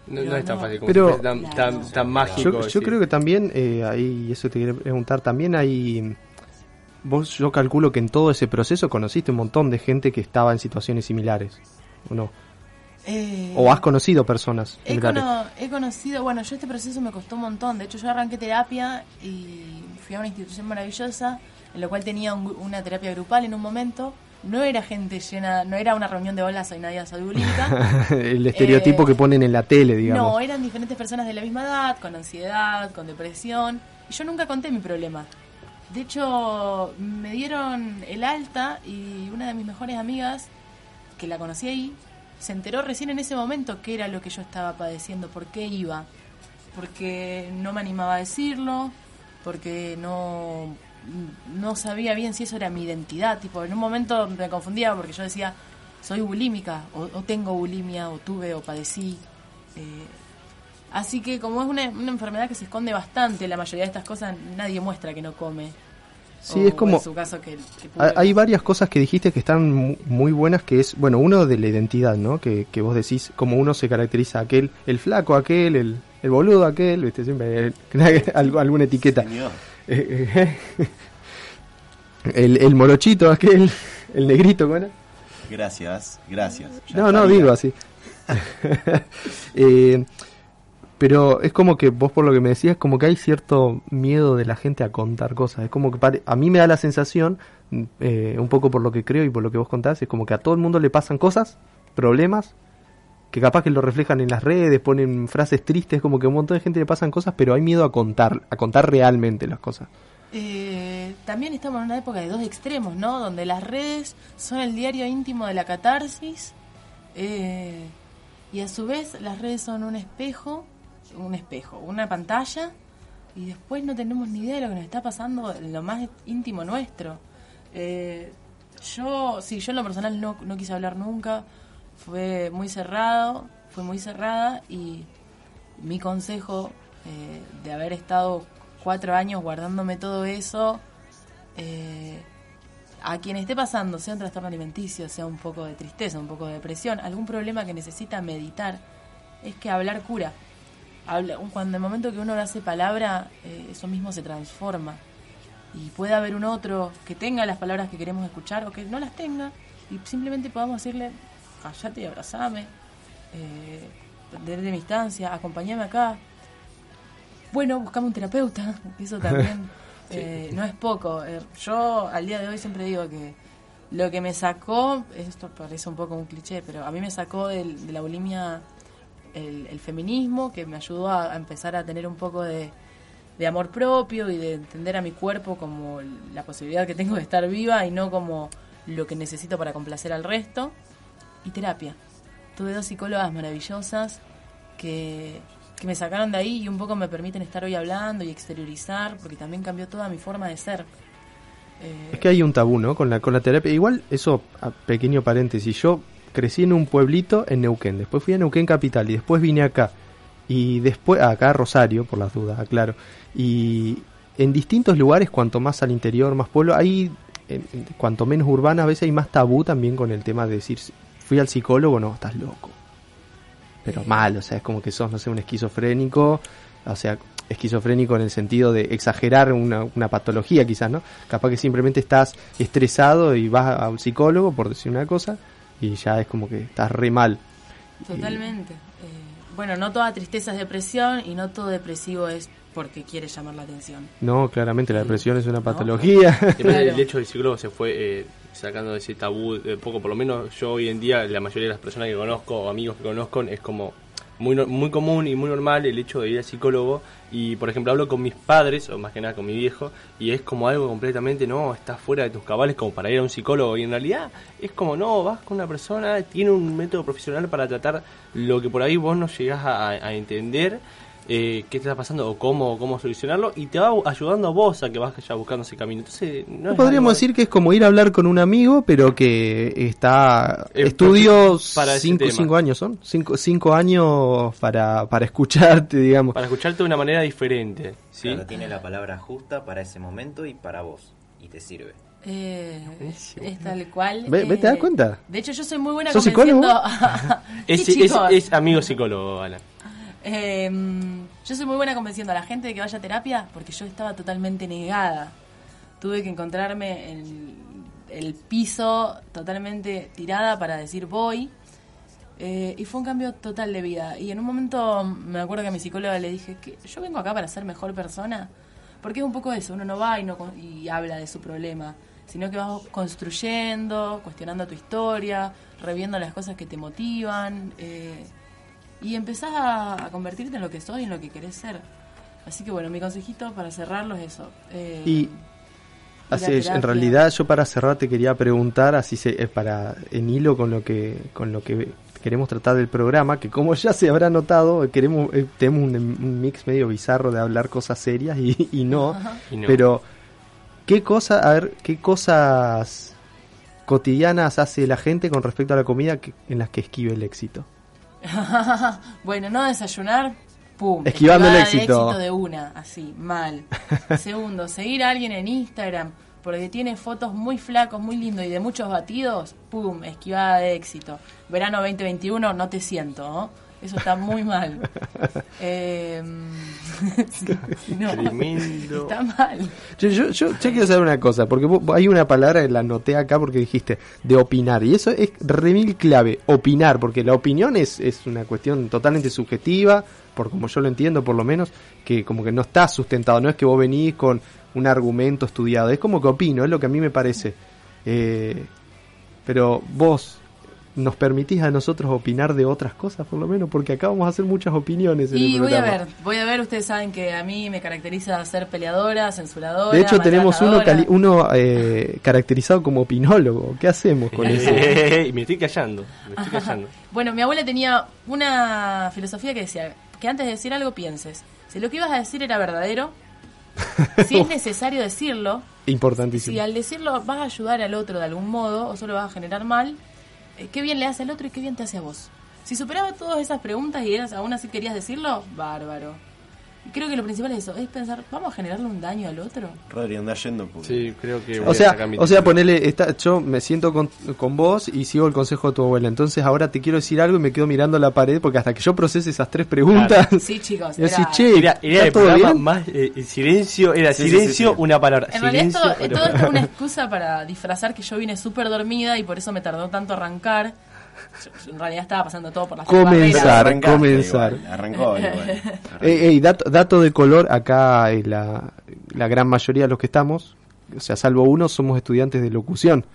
No, es tan no. fácil como Pero- tan, tan, mágico. Yo, creo que también, eh, ahí, y eso te quería preguntar, también hay... Vos yo calculo que en todo ese proceso conociste un montón de gente que estaba en situaciones similares, ¿o no? Eh, O has conocido personas He, cono- he conocido, bueno, yo este proceso me costó un montón. De hecho, yo arranqué terapia y fui a una institución maravillosa en la cual tenía un una terapia grupal en un momento. No era gente llena, no era una reunión de hola, soy Nadia, bulímica. El estereotipo Eh, que ponen en la tele, digamos. no, eran diferentes personas de la misma edad, con ansiedad, con depresión. Y yo nunca conté mi problema. De hecho, me dieron el alta y una de mis mejores amigas, que la conocí ahí, se enteró recién en ese momento qué era lo que yo estaba padeciendo, por qué iba. Porque no me animaba a decirlo, porque no, no sabía bien si eso era mi identidad. Tipo, en un momento me confundía porque yo decía, soy bulímica, o, o tengo bulimia, o tuve, o padecí. Eh, así que como es una, una enfermedad que se esconde bastante, la mayoría de estas cosas nadie muestra que no come. Sí, O- es como- o en su caso que, que Hay- varias cosas que dijiste que están mu- muy buenas, que es, bueno, uno de la identidad, ¿no? Que, que vos decís, como uno se caracteriza, aquel, el flaco aquel, el, el boludo aquel, ¿viste? Siempre hay algo- alguna etiqueta. Eh, eh, el, el morochito aquel, el negrito, ¿cómo era? Gracias, gracias. Ya No, no, estaría. digo así. Eh, pero es como que vos por lo que me decías, como que hay cierto miedo de la gente a contar cosas. Es como que a mí me da la sensación, eh, un poco por lo que creo y por lo que vos contás, es como que a todo el mundo le pasan cosas, problemas, que capaz que lo reflejan en las redes, ponen frases tristes, como que a un montón de gente le pasan cosas, pero hay miedo a contar, a contar realmente las cosas. Eh, también estamos en una época de dos extremos, ¿no? Donde las redes son el diario íntimo de la catarsis eh, y a su vez las redes son un espejo un espejo, una pantalla, y después no tenemos ni idea de lo que nos está pasando en lo más íntimo nuestro. Eh, yo, sí, yo en lo personal no, no quise hablar nunca, fue muy cerrado, fue muy cerrada y mi consejo eh, de haber estado cuatro años guardándome todo eso, eh, a quien esté pasando, sea un trastorno alimenticio, sea un poco de tristeza, un poco de depresión, algún problema que necesita meditar, es que hablar cura. Habla, cuando en el momento que uno hace palabra, eh, eso mismo se transforma. Y puede haber un otro que tenga las palabras que queremos escuchar o que no las tenga, y simplemente podamos decirle, callate y abrazame, eh, desde mi instancia, acompáñame acá. Bueno, buscame un terapeuta, eso también eh, no es poco. Eh, yo al día de hoy siempre digo que lo que me sacó, esto parece un poco un cliché, pero a mí me sacó del- de la bulimia el, feminismo, que me ayudó a, empezar a tener un poco de, amor propio y de entender a mi cuerpo como la posibilidad que tengo de estar viva y no como lo que necesito para complacer al resto. Y terapia. Tuve dos psicólogas maravillosas que, que me sacaron de ahí y un poco me permiten estar hoy hablando y exteriorizar, porque también cambió toda mi forma de ser. Es que hay un tabú, ¿no? Con la, con la terapia. Igual, eso, a pequeño paréntesis, yo crecí en un pueblito en Neuquén, después fui a Neuquén Capital y después vine acá. Y después, acá a Rosario, por las dudas, aclaro. Y en distintos lugares, cuanto más al interior, más pueblo, hay, cuanto menos urbana, a veces hay más tabú también con el tema de decir, fui al psicólogo, no, estás loco. Pero mal, o sea, es como que sos, no sé, un esquizofrénico, o sea, esquizofrénico en el sentido de exagerar una, una patología quizás, ¿no? Capaz que simplemente estás estresado y vas a un psicólogo, por decir una cosa, y ya es como que estás re mal. Totalmente. Eh, bueno, no toda tristeza es depresión y no todo depresivo es porque quiere llamar la atención. No, claramente la depresión es una patología. Depende Claro. del hecho del psicólogo se fue eh, sacando de ese tabú de poco, por lo menos yo hoy en día, la mayoría de las personas que conozco o amigos que conozco, es como muy, muy común y muy normal el hecho de ir al psicólogo. Y por ejemplo, hablo con mis padres, o más que nada con mi viejo, y es como algo completamente, no, estás fuera de tus cabales como para ir a un psicólogo. Y en realidad es como, no, vas con una persona, tiene un método profesional para tratar lo que por ahí vos no llegás a entender eh, qué te está pasando o cómo, cómo solucionarlo y te va ayudando a vos a que vayas buscando ese camino. Entonces, no es Podríamos algo- decir que es como ir a hablar con un amigo, pero que está... Eh, estudios para cinco, cinco años, ¿son? Cinco, cinco años para, para escucharte, digamos. para escucharte de una manera diferente. ¿sí? Claro, tiene la palabra justa para ese momento y para vos. Y te sirve. Eh, es tal cual. Ve- ve, eh, ¿te das cuenta? De hecho, yo soy muy buena ¿Sos convenciendo... psicólogo? Es, Sí, es, chicos. es amigo psicólogo, Alan. Eh, yo soy muy buena convenciendo a la gente de que vaya a terapia porque yo estaba totalmente negada. Tuve que encontrarme en el piso totalmente tirada para decir voy. Eh, y fue un cambio total de vida. Y en un momento me acuerdo que a mi psicóloga le dije que yo vengo acá para ser mejor persona. Porque es un poco eso, uno no va y, no, y habla de su problema, sino que vas construyendo, cuestionando tu historia, reviendo las cosas que te motivan. eh, y empezás a, a convertirte en lo que soy, en lo que querés ser. Así que bueno, mi consejito para cerrarlo es eso. eh, Y así es, en realidad yo para cerrar te quería preguntar, así se, eh, para en hilo con lo que con lo que queremos tratar del programa, que como ya se habrá notado, queremos eh, tenemos un, un mix medio bizarro de hablar cosas serias y, y no, Y no. pero qué cosa, a ver, qué cosas cotidianas hace la gente con respecto a la comida que- en las que esquive el éxito. bueno, no desayunar, pum. Esquivando el éxito. de una, así, mal. Segundo, seguir a alguien en Instagram porque tiene fotos muy flacos, muy lindos y de muchos batidos, pum, esquivada de éxito. Verano 2021, no te siento, ¿no? Eso está muy mal. Eh, sí, no, Tremendo. Está mal. Yo, yo, yo, yo quiero saber una cosa, porque vos- hay una palabra que la anoté acá porque dijiste de opinar, y eso es remil clave, opinar, porque la opinión es, es una cuestión totalmente subjetiva, por como yo lo entiendo por lo menos, que como que no está sustentado, no es que vos venís con un argumento estudiado, es como que opino, es lo que a mí me parece. Eh, pero vos nos permitís a nosotros opinar de otras cosas, por lo menos, porque acá vamos a hacer muchas opiniones en Y el voy a programa. ver, voy a ver, ustedes saben que a mí me caracteriza ser peleadora, censuradora. De hecho, tenemos uno, cali- uno eh, caracterizado como opinólogo. ¿Qué hacemos con eso? y me estoy callando. Me estoy callando. Bueno, mi abuela tenía una filosofía que decía que antes de decir algo pienses. Si lo que ibas a decir era verdadero, si es necesario decirlo, Importantísimo. si al decirlo vas a ayudar al otro de algún modo o solo vas a generar mal, qué bien le hace al otro y qué bien te hace a vos. Si superabas todas esas preguntas y eras, aún así querías decirlo, bárbaro. Y creo que lo principal es eso, es pensar, ¿vamos a generarle un daño al otro? Rodri, anda yendo. porque- Sí, creo que voy O sea, o sea, ponele, está, yo me siento con, con vos y sigo el consejo de tu abuela. Entonces ahora te quiero decir algo y me quedo mirando la pared porque hasta que yo procese esas tres preguntas, Sí, chicos. era- che, Era, era ¿está el todo programa bien? más eh, eh, silencio, era Sí, silencio, sí, sí. una palabra. En realidad silencio, esto, una todo esto es una excusa para disfrazar que yo vine súper dormida y por eso me tardó tanto arrancar. Yo- En realidad estaba pasando todo por las tres Comenzar. comenzar. igual, arrancó igual. Ey, ey, dato, dato de color, acá eh, la, la gran mayoría de los que estamos, o sea, salvo uno, somos estudiantes de locución.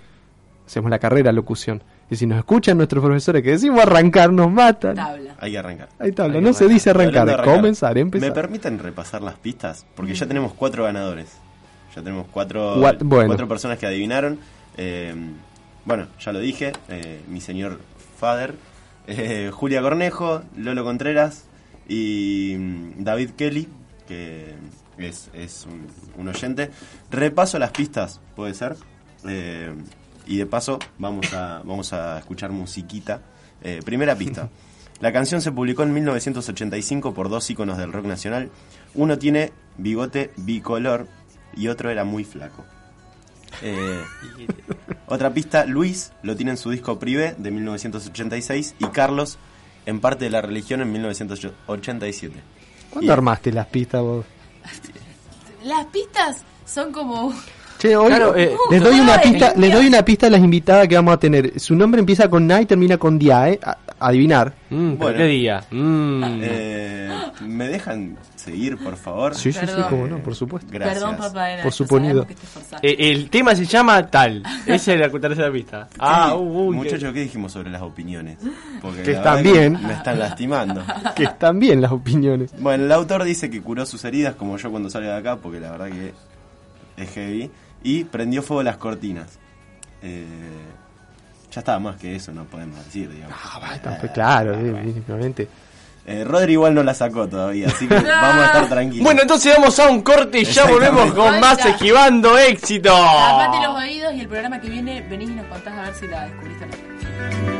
Hacemos la carrera locución. Y si nos escuchan nuestros profesores que decimos arrancar, nos matan. Tabla. Hay que arrancar. Hay que no se dice arrancar, comenzar, ¿Me empezar. permiten repasar las pistas? Porque ya tenemos cuatro ganadores. Ya tenemos cuatro, What- bueno. cuatro personas que adivinaron. Eh, bueno, ya lo dije. eh, mi señor Father, eh, Julia Cornejo, Lolo Contreras y mm, David Kelly, que es, es un, un oyente. Repaso las pistas, puede ser. Eh, y de paso vamos a, vamos a escuchar musiquita. Eh, primera pista. La canción se publicó en 1985 por dos íconos del rock nacional. Uno tiene bigote bicolor y otro era muy flaco. Eh, otra pista, Luis lo tiene en su disco Privé de 1986 y Carlos en parte de la religión en 1987. ¿Cuándo Y- armaste las pistas vos? Las pistas son como... Che, hoy Claro, eh, les doy una pista, les doy una pista a las invitadas que vamos a tener. Su nombre empieza con Na y termina con Dia, ¿eh? Adivinar. Mm, Bueno. ¿Qué día? Mm. Eh, ¿Me dejan seguir, por favor? Sí, sí, sí, cómo no, por supuesto. Gracias. Perdón, papá. era Por suponido. Eh, el tema se llama tal. Esa es la tercera pista. Ah, Sí, uy, Muchachos, ¿qué dijimos sobre las opiniones? Porque Que la están bien. Me están lastimando. Que están bien las opiniones. Bueno, el autor dice que curó sus heridas, como yo cuando salga de acá, porque la verdad que es heavy. Y prendió fuego las cortinas. Eh, ya estaba más que eso, no podemos decir, digamos. Está, pues, claro, eh, definitivamente. Eh, Rodri igual no la sacó todavía, así que vamos a estar tranquilos. Bueno, entonces vamos a un corte y ya volvemos con más Basta. esquivando éxito. Tapate los oídos y el programa que viene venís y nos contás a ver si la descubriste o no.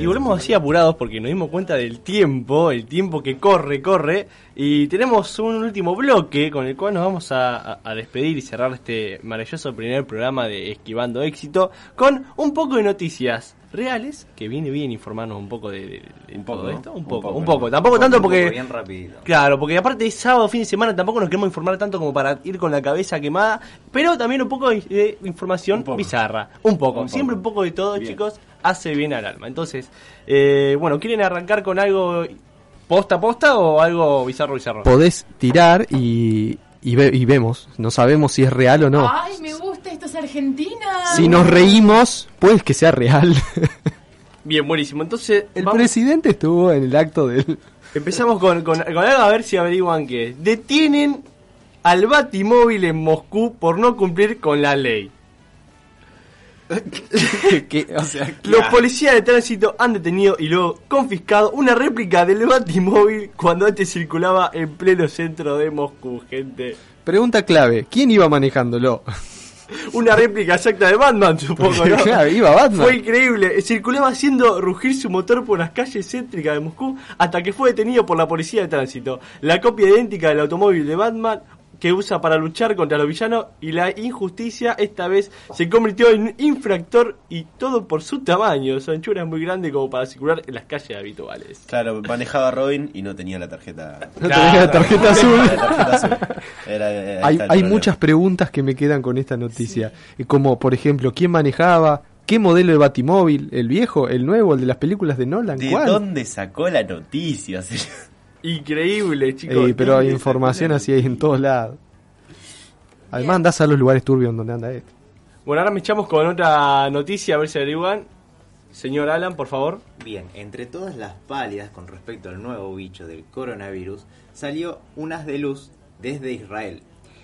Y volvemos así apurados porque nos dimos cuenta del tiempo, el tiempo que corre, corre. Y tenemos un último bloque con el cual nos vamos a despedir y cerrar este maravilloso primer programa de Esquivando Éxito con un poco de noticias reales que viene bien informarnos un poco de, de- de Un poco, todo esto. Un Un poco, poco, un poco. Tampoco tanto Un poco porque... Bien rapidito. Claro, porque aparte es sábado, fin de semana, tampoco nos queremos informar tanto como para ir con la cabeza quemada, pero también un poco de, de información Un poco. bizarra. Un poco, Un siempre un poco. de todo, Bien. chicos, hace bien al alma. Entonces, eh, bueno, ¿quieren arrancar con algo ¿Posta posta o algo bizarro bizarro? Podés tirar y, y, ve- y vemos. No sabemos si es real o no. Ay, me gusta, es Argentina. Si nos reímos, puede que sea real. Bien, buenísimo. Entonces, El vamos- presidente estuvo en el acto del... empezamos con, con, con algo a ver si averiguan qué. es. Detienen al Batimóvil en Moscú por no cumplir con la ley. que, o sea, Los policías de tránsito han detenido y luego confiscado una réplica del Batimóvil cuando antes circulaba en pleno centro de Moscú, gente. Pregunta clave, ¿quién iba manejándolo? Una réplica exacta de Batman, supongo, ¿no? Claro, iba Batman. Fue increíble. Circulaba haciendo rugir su motor por las calles céntricas de Moscú hasta que fue detenido por la policía de tránsito. La copia idéntica del automóvil de Batman que usa para luchar contra los villanos y la injusticia esta vez se convirtió en infractor y todo por su tamaño. Su anchura es muy grande como para circular en las calles habituales. Claro, manejaba Robin y no tenía la tarjeta. No tenía la tarjeta azul. La tarjeta azul. Era- hay hay muchas preguntas que me quedan con esta noticia. Como, por ejemplo, ¿quién manejaba? ¿Qué modelo de batimóvil? ¿El viejo? ¿El nuevo? ¿El de las películas de Nolan? ¿De ¿Cuál? dónde sacó la noticia? Increíble, chicos. Ey, pero hay ¿dónde información así ahí en todos lados. Además andás a los lugares turbios donde anda esto. Bueno, ahora me echamos con otra noticia, a ver si averiguan. Señor Alan, por favor. Bien, entre todas las pálidas con respecto al nuevo bicho del coronavirus, salió unas de luz desde Israel,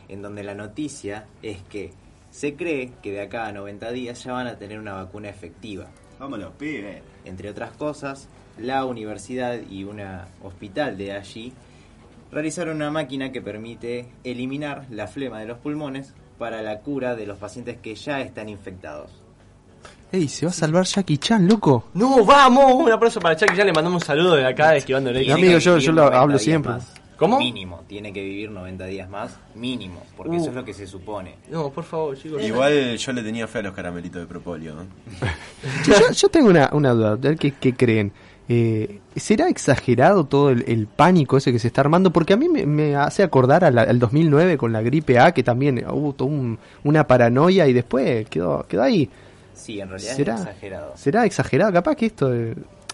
en donde la noticia es que se cree que de acá a 90 días ya van a tener una vacuna efectiva. Vámonos, pibe. Entre otras cosas, la universidad y un hospital de allí realizaron una máquina que permite eliminar la flema de los pulmones para la cura de los pacientes que ya están infectados. Ey, se va a salvar Jackie Chan, loco. No, vamos. Un aplauso para Chucky. Ya le mandamos un saludo de acá de Esquivando el amigo, yo, lo 90 hablo siempre. más. ¿Cómo? Mínimo, tiene que vivir 90 días más, mínimo, porque Uh. eso es lo que se supone. No, por favor, chicos. Igual yo le tenía fe a los caramelitos de propóleo. ¿eh? Yo, yo- yo tengo una, una duda, a ver qué, qué creen. Eh, ¿Será exagerado todo el, el pánico ese que se está armando? Porque a mí me, me hace acordar a la- al 2009 con la gripe A, que también hubo toda un- una paranoia y después quedó, quedó ahí. Sí, en realidad ¿Será? es exagerado. ¿Será exagerado? Capaz que esto...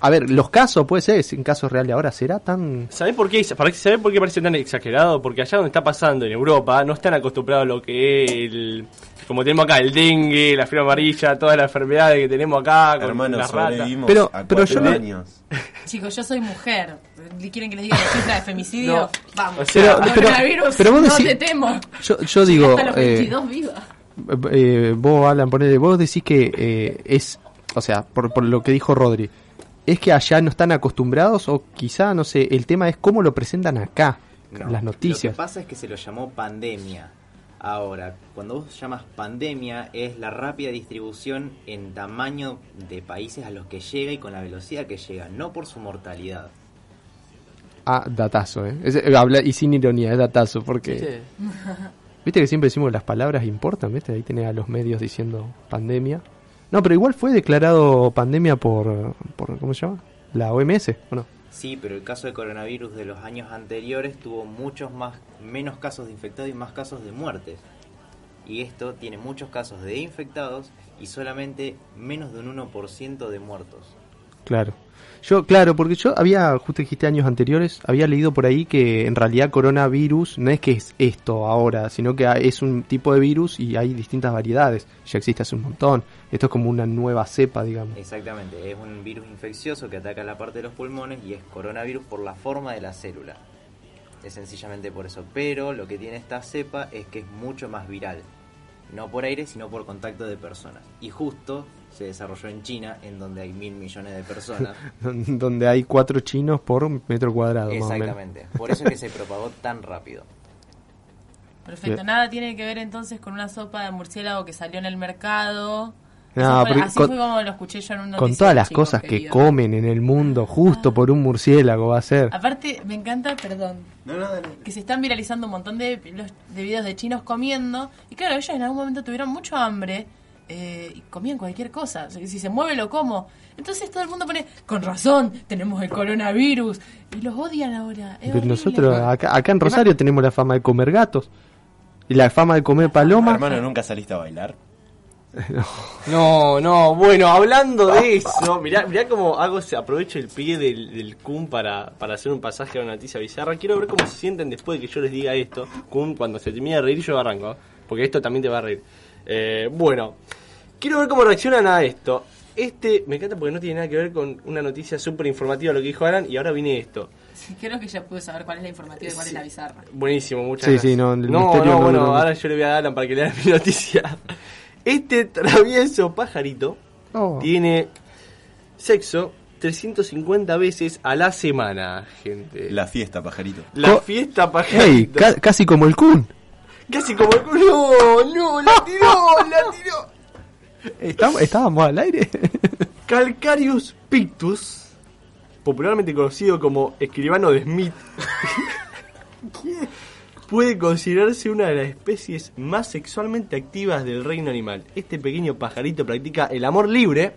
eh, A ver, los casos, puede ser, en casos reales ahora, ¿será tan...? ¿Sabés por qué? ¿Sabés por qué parece tan exagerado? Porque allá donde está pasando, en Europa, no están acostumbrados a lo que es el... Como tenemos acá, el dengue, la fiebre amarilla, todas las enfermedades que tenemos acá, con Hermano, las ratas. Pero- a pero yo no- años. Chicos, yo soy mujer. ¿Quieren que les diga la cifra de femicidio? No. Vamos. O sea, Pero- Coronavirus, pero vos no decís- te temo. Yo, yo digo... Hasta los eh, 22 viva. eh, vos, Alan, ponele, vos decís que eh, es, o sea, por, por lo que dijo Rodri, ¿es que allá no están acostumbrados o quizá, no sé, el tema es cómo lo presentan acá, No, las Lo noticias? que pasa es que se lo llamó pandemia. Ahora, cuando vos llamas pandemia es la rápida distribución en tamaño de países a los que llega y con la velocidad que llega, no por su mortalidad. Ah, datazo, ¿eh? Es- eh, habla, y sin ironía, es datazo, porque... Viste que siempre decimos que las palabras importan, ¿viste? Ahí tenés a los medios diciendo pandemia. No, pero igual fue declarado pandemia por, por ¿cómo se llama? La OMS, ¿o no? Sí, pero el caso de coronavirus de los años anteriores tuvo muchos más, menos casos de infectados y más casos de muertes. Y esto tiene muchos casos de infectados y solamente menos de un 1% de muertos. Claro. Yo, claro, porque yo había, justo dijiste años anteriores, había leído por ahí que en realidad coronavirus no es que es esto ahora, sino que es un tipo de virus y hay distintas variedades. Ya existe hace un montón. Esto es como una nueva cepa, digamos. Exactamente, es un virus infeccioso que ataca la parte de los pulmones y es coronavirus por la forma de la célula. Es sencillamente por eso. Pero lo que tiene esta cepa es que es mucho más viral. No por aire, sino por contacto de personas. Y justo se desarrolló en China, en donde hay mil millones de personas. Donde hay cuatro chinos por metro cuadrado. Exactamente. Por eso es que se propagó tan rápido. Perfecto. Bien. Nada tiene que ver entonces con una sopa de murciélago que salió en el mercado. No, fue- porque así con- fue como lo escuché yo en un Con todas las cosas que comen en el mundo, justo por un murciélago va a ser. Aparte, me encanta, perdón, No, no, dale. que se están viralizando un montón de, los- de videos de chinos comiendo. Y claro, ellos en algún momento tuvieron mucho hambre eh, y comían cualquier cosa. Si se mueve, lo como. Entonces todo el mundo pone, con razón, tenemos el coronavirus. Y los odian ahora. Es Pero nosotros acá, acá en Rosario tenemos la fama de comer gatos y la fama de comer paloma. Hermano, ¿nunca saliste a bailar? No, no, bueno, hablando de eso, mirá, mirá cómo hago, se aprovecho el pie del, del Kun para, para hacer un pasaje a una noticia bizarra. Quiero ver cómo se sienten después de que yo les diga esto. Kun, cuando se termine de reír, yo arranco, porque esto también te va a reír. Eh, bueno, quiero ver cómo reaccionan a esto. Este me encanta porque no tiene nada que ver con una noticia súper informativa lo que dijo Alan y ahora viene esto. Sí, creo que ya pude saber cuál es la informativa y cuál es la bizarra. Buenísimo, muchas Sí, gracias. sí, no, el no, misterio no, no bueno, lo- ahora yo le voy a Alan para que lea mi noticia. Este travieso pajarito Oh. tiene sexo 350 veces a la semana, gente. La fiesta, pajarito. La Co- fiesta pajarito. ca- casi como el Kun. Casi como el culo. No, no, la tiró, la tiró. Estábamos, estábamos al aire. Calcarius pictus, popularmente conocido como escribano de Smith, puede considerarse una de las especies más sexualmente activas del reino animal. Este pequeño pajarito practica el amor libre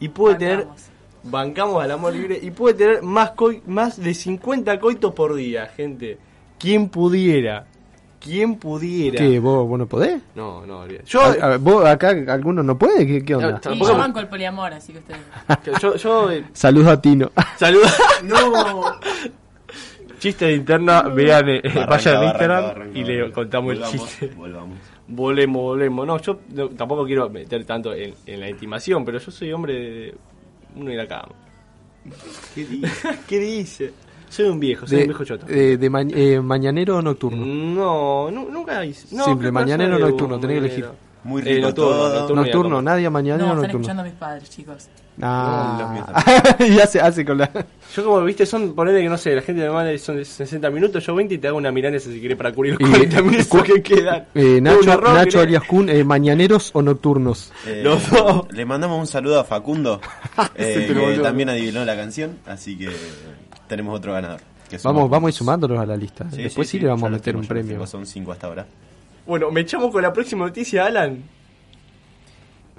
y puede tener Bancamos. bancamos al amor libre y puede tener más coi- más de 50 coitos por día, gente. ¿Quién pudiera? ¿Quién pudiera? ¿Qué, vos, vos no podés? No, no, olvídate. Yo, A- a- ¿Vos acá alguno no puede? ¿Qué, qué onda? No, Y yo banco el poliamor, así que ustedes. yo, yo eh, Saludos a Tino. Saluda. No. Chiste de interna, vean, eh, vayan a Instagram y le contamos el chiste. Volvamos. Volvemos, volvemos. No, yo no, tampoco quiero meter tanto en, en la intimación, pero yo soy hombre de uno y la cama. ¿Qué dice? ¿Qué dice? Soy un viejo, soy De, un viejo choto. eh, de ma- eh, mañanero o nocturno. No, nu- nunca hice. No, Simple, ¿qué mañanero o de nocturno? Tenés que elegir. Muy Eh, rico nocturno, todo. nocturno. Nocturno, nadie mañanero No, o están nocturno. escuchando a mis padres, chicos. Ah. No, los míos y hace, hace con la. Yo como viste, son, ponele que no sé, la gente normal son de 60 minutos, yo 20 y te hago una milanesa si querés para cubrir los Y- 40 minutos que quedan. Eh, Nacho, arroz, Nacho alias Kun, eh, mañaneros o nocturnos. Eh, Los dos. Le mandamos un saludo a Facundo, eh, que también adivinó la canción, así que tenemos otro ganador. que Vamos, vamos a ir sumándolos a la lista. Sí, Después sí, sí, le vamos a meter tengo, un premio. tengo, Son cinco hasta ahora. Bueno, me echamos con la próxima noticia, Alan.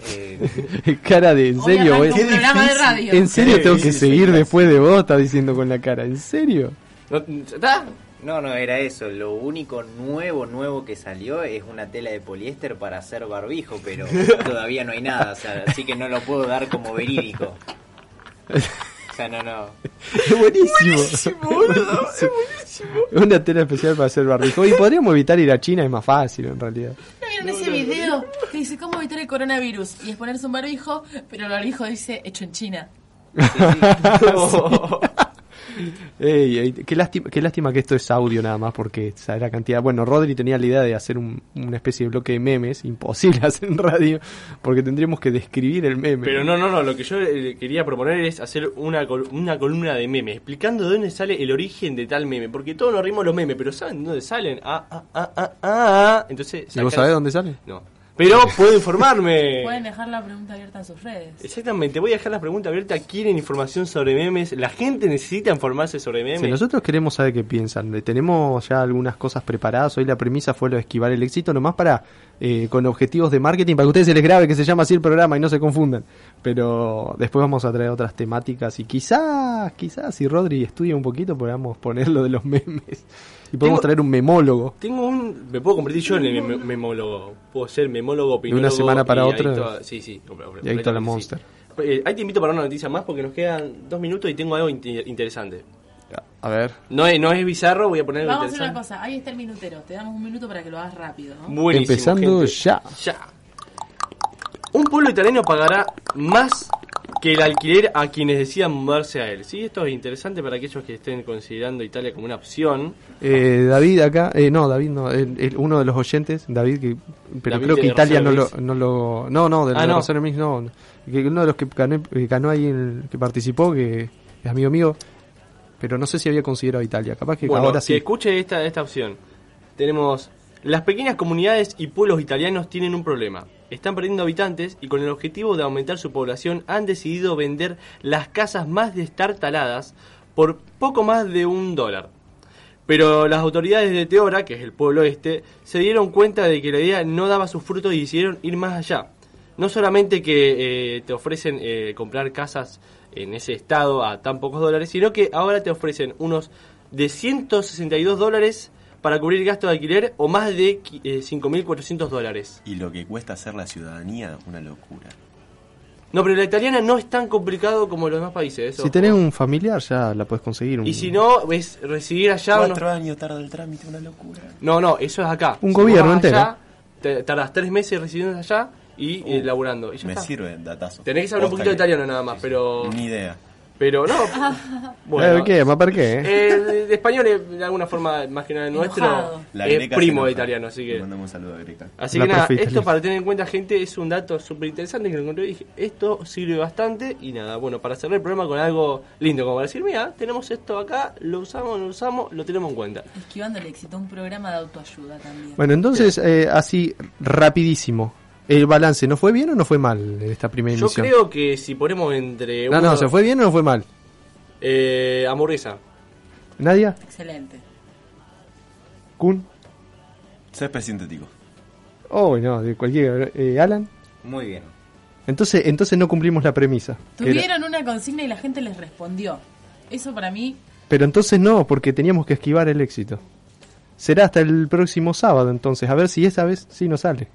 Eh, cara de, en serio, un programa de radio. ¿En serio Qué tengo que seguir después de vos? Está diciendo con la cara. ¿En serio? ¿No- ¿Está? no, no, era eso. Lo único nuevo, nuevo que salió es una tela de poliéster para hacer barbijo, pero todavía no hay nada, o sea, así que no lo puedo dar como verídico. No, no. Es buenísimo. Es Una tela especial para hacer barbijo. Y podríamos evitar ir a China, es más fácil en realidad. ¿No vieron ese video que dice cómo evitar el coronavirus? Y es ponerse un barbijo, pero el barbijo dice hecho en China. Ey, ey, qué, lástima, qué lástima que esto es audio nada más, porque sabe la cantidad. Bueno, Rodri tenía la idea de hacer un- una especie de bloque de memes, imposible hacer en radio, porque tendríamos que describir el meme. Pero no, no, no, lo que yo eh, quería proponer es hacer una, col- una columna de memes, explicando de dónde sale el origen de tal meme, porque todos nos rimos los memes, pero ¿saben de dónde salen? Ah, ah, ah, ah, ah. Entonces, ¿Y vos sabés dónde sale? No. Pero puedo informarme. Pueden dejar la pregunta abierta en sus redes. Exactamente, voy a dejar la pregunta abierta. ¿Quieren información sobre memes? ¿La gente necesita informarse sobre memes? Nosotros queremos saber qué piensan, le tenemos ya algunas cosas preparadas. Hoy la premisa fue lo de esquivar el éxito, nomás para eh, con objetivos de marketing, para que a ustedes se les grabe que se llama así el programa y no se confundan. Pero después vamos a traer otras temáticas y quizás, quizás si Rodri estudia un poquito, podamos poner lo de los memes. Y podemos Tengo- traer un memólogo. Tengo un. Me puedo convertir yo en el mem- memólogo. Puedo ser memólogo, De una opinólogo. semana para otra. adicto sí, sí. Y adicto a la Monster. sí. Eh, ahí te invito para una noticia más porque nos quedan dos minutos y tengo algo inte- interesante. A ver. No es, no es bizarro, voy a poner Vamos a hacer una cosa, ahí está el minutero. Te damos un minuto para que lo hagas rápido, ¿no? Buenísimo, Empezando gente. ya. Ya. Un pueblo italiano pagará más que el alquiler a quienes decidan mudarse a él. Sí, esto es interesante para aquellos que estén considerando Italia como una opción. Eh, David acá, eh, no, David no, el- el- uno de los oyentes, David, que, pero David creo que de Italia no lo, no lo, no, no, de Ah, la no. Rosario Mix, no, que uno de los que ganó, que ganó ahí, el- que participó, que es amigo mío, pero no sé si había considerado Italia, capaz que Bueno, ahora que sí. escuche esta, esta opción. Tenemos, las pequeñas comunidades y pueblos italianos tienen un problema. Están perdiendo habitantes y con el objetivo de aumentar su población han decidido vender las casas más destartaladas por poco más de un dólar. Pero las autoridades de Teora, que es el pueblo este, se dieron cuenta de que la idea no daba sus frutos y decidieron ir más allá. No solamente que eh, te ofrecen eh, comprar casas en ese estado a tan pocos dólares, sino que ahora te ofrecen unos de 162 dólares para cubrir gastos de alquiler o más de qui- eh, 5.400 dólares. Y lo que cuesta hacer la ciudadanía, una locura. No, pero la italiana no es tan complicado como los demás países. Eso. Si tenés un familiar, ya la puedes conseguir. Un, Y si no, es residir allá. unos- Cuatro años tarda el trámite, una locura. No, no, eso es acá. Un Si gobierno entero. allá, te tardás tres meses residiendo allá y eh, laburando. Y ya Me está. sirve, datazo. Tenés que saber un poquito de que- italiano nada más, pero. Ni idea. Pero no. Eh, ¿Qué? ¿Más para qué? Eh, de, de español es de alguna forma más que nada el nuestro. La es primo de italiano, así Le que mandamos un saludo a Greca. así La que nada, esto para tener en cuenta gente es un dato súper interesante que lo encontré y dije, esto sirve bastante y nada, bueno, para cerrar el programa con algo lindo como para decir, mira, tenemos esto acá, lo usamos, lo usamos, lo tenemos en cuenta. Esquivando el éxito, un programa de autoayuda también. Bueno, entonces, eh, así, rapidísimo. ¿El balance no fue bien o no fue mal en esta primera Yo emisión? creo que si ponemos entre No, uno- no, ¿se fue bien o no fue mal? eh, hamburguesa, ¿Nadia? Excelente. ¿Kun? Césped sintético. Oh, no, de cualquier... eh, ¿Alan? Muy bien. Entonces, entonces no cumplimos la premisa. Era- Tuvieron una consigna y la gente les respondió. Eso para mí, Pero entonces no, porque teníamos que esquivar el éxito. Será hasta el próximo sábado entonces, a ver si esta vez sí nos sale.